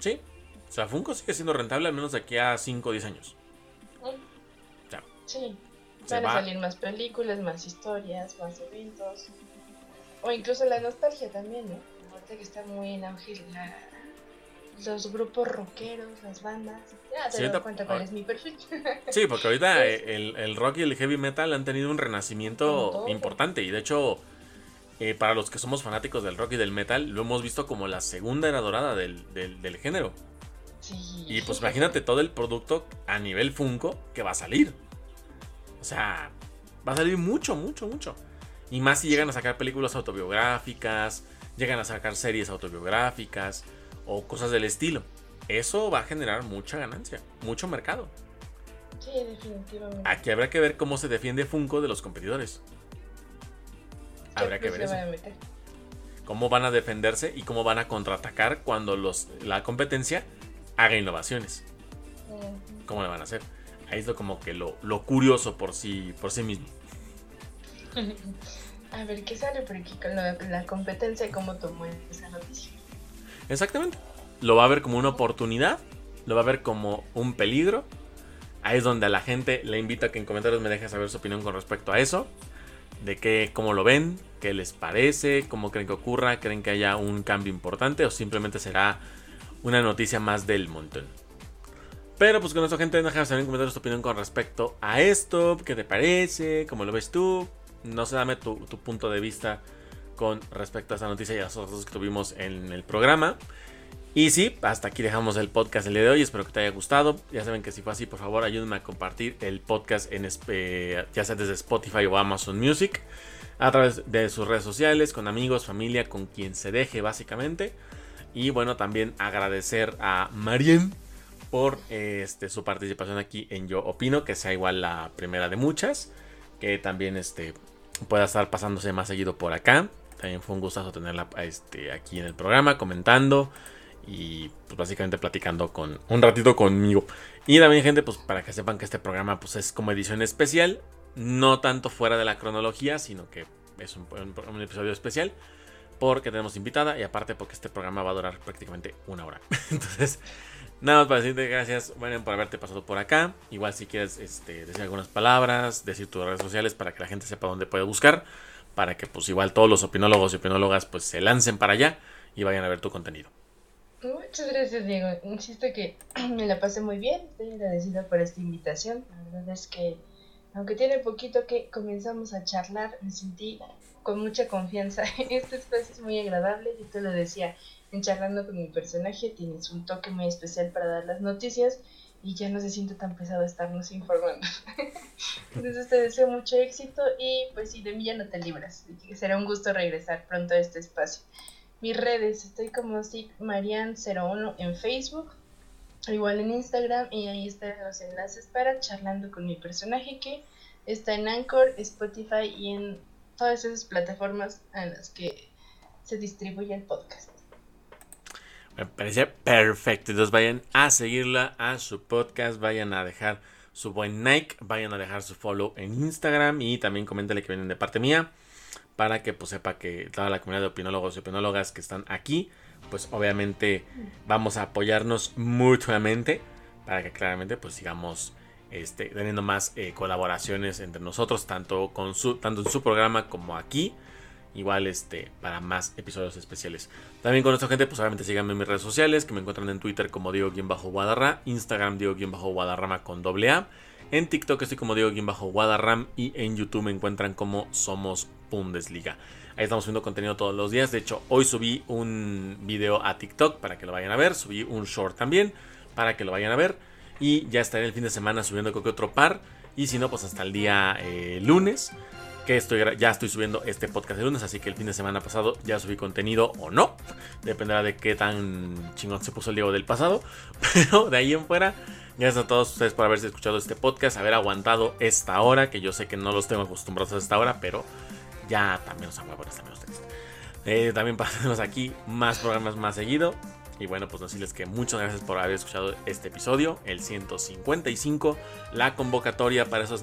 Sí. O sea, Funko sigue siendo rentable al menos de aquí a 5 o 10 años. Sí. Van a salir más películas, más historias, más eventos. O incluso la nostalgia también, ¿no? Ahorita que está muy en auge los grupos rockeros, las bandas. Ya te das cuenta cuál es mi perfil. Sí, porque ahorita el, rock y el heavy metal han tenido un renacimiento importante. Y de hecho, eh, para los que somos fanáticos del rock y del metal, lo hemos visto como la segunda era dorada del, del género. Sí. Y pues imagínate todo el producto a nivel Funko que va a salir. O sea, va a salir mucho, mucho, mucho. Y más si llegan a sacar películas autobiográficas, llegan a sacar series autobiográficas o cosas del estilo. Eso va a generar mucha ganancia, mucho mercado. Sí, definitivamente. Aquí habrá que ver cómo se defiende Funko de los competidores. Habrá que ver eso. Cómo van a defenderse y cómo van a contraatacar cuando los, la competencia haga innovaciones. ¿Cómo le van a hacer? Ahí es lo, como que lo, lo curioso por sí, por sí mismo. A ver qué sale, porque con la, competencia, ¿cómo tomó esa noticia? Exactamente. Lo va a ver como una oportunidad, lo va a ver como un peligro. Ahí es donde a la gente le invito a que en comentarios me deje saber su opinión con respecto a eso. De qué, cómo lo ven, qué les parece, cómo creen que ocurra, creen que haya un cambio importante o simplemente será una noticia más del montón. Pero pues con eso gente, déjame saber en comentarios tu opinión con respecto a esto, qué te parece, cómo lo ves tú, no sé, dame tu, punto de vista con respecto a esta noticia y a las otras que tuvimos en el programa. Y sí, hasta aquí dejamos el podcast el día de hoy. Espero que te haya gustado. Ya saben que si fue así, por favor, ayúdenme a compartir el podcast en ya sea desde Spotify o Amazon Music, a través de sus redes sociales, con amigos, familia, con quien se deje, básicamente. Y bueno, también agradecer a Marien por este, su participación aquí en Yo Opino, que sea igual la primera de muchas. Que también este, pueda estar pasándose más seguido por acá. También fue un gustazo tenerla este, aquí en el programa comentando y pues básicamente platicando con un ratito conmigo. Y también gente, pues para que sepan que este programa pues es como edición especial, no tanto fuera de la cronología, sino que es un, un episodio especial porque tenemos invitada y aparte porque este programa va a durar prácticamente una hora. Entonces, nada más para decirte gracias, bueno, por haberte pasado por acá. Igual si quieres este, decir algunas palabras, decir tus redes sociales para que la gente sepa dónde puede buscar, para que pues igual todos los opinólogos y opinólogas pues se lancen para allá y vayan a ver tu contenido. Muchas gracias, Diego. Insisto que me la pasé muy bien. Estoy agradecida por esta invitación. La verdad es que, aunque tiene poquito que comenzamos a charlar, me sentí con mucha confianza. Este espacio es muy agradable. Yo te lo decía, en charlando con mi personaje, tienes un toque muy especial para dar las noticias y ya no se siente tan pesado estarnos informando. Entonces te deseo mucho éxito y pues sí, de mí ya no te libras. Será un gusto regresar pronto a este espacio. Mis redes, estoy como Marian01 en Facebook, igual en Instagram y ahí están los enlaces para charlando con mi personaje que está en Anchor, Spotify y en todas esas plataformas en las que se distribuye el podcast. Me parece perfecto. Entonces vayan a seguirla a su podcast, vayan a dejar su buen like, vayan a dejar su follow en Instagram y también coméntale que vienen de parte mía para que pues sepa que toda la comunidad de opinólogos y opinólogas que están aquí, pues obviamente vamos a apoyarnos mutuamente para que claramente pues sigamos este, teniendo más eh, colaboraciones entre nosotros, tanto, con su, tanto en su programa como aquí. Igual este, para más episodios especiales. También con nuestra gente, pues obviamente síganme en mis redes sociales, que me encuentran en Twitter como Diego-Guadarra, Instagram Diego-Guadarrama con doble A. En TikTok estoy como Diego-Guadarram y en YouTube me encuentran como Somos Bundesliga. Ahí estamos subiendo contenido todos los días. De hecho, hoy subí un video a TikTok para que lo vayan a ver. Subí un short también para que lo vayan a ver. Y ya estaré el fin de semana subiendo creo que otro par. Y si no, pues hasta el día eh, lunes. Que estoy, ya estoy subiendo este podcast de lunes. Así que el fin de semana pasado ya subí contenido o no. Dependerá de qué tan chingón se puso el Diego del pasado. Pero de ahí en fuera. Gracias a todos ustedes por haberse escuchado este podcast, haber aguantado esta hora, que yo sé que no los tengo acostumbrados a esta hora, pero ya también los huevones también ustedes. Eh, también pasamos aquí más programas más seguido. Y bueno, pues decirles que muchas gracias por haber escuchado este episodio, el 155. La convocatoria para esos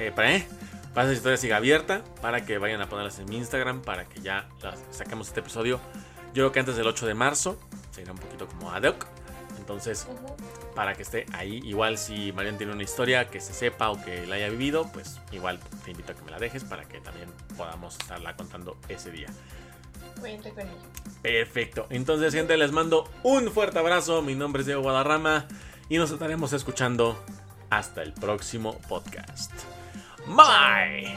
eh, para, eh, para esas historias siga abierta, para que vayan a ponerlas en mi Instagram, para que ya las saquemos este episodio. Yo creo que antes del 8 de marzo, sería un poquito como ad hoc. Entonces, para que esté ahí, igual si Marian tiene una historia que se sepa o que la haya vivido, pues igual te invito a que me la dejes para que también podamos estarla contando ese día. Cuente con Perfecto. Entonces, gente, les mando un fuerte abrazo. Mi nombre es Diego Guadarrama y nos estaremos escuchando hasta el próximo podcast. My!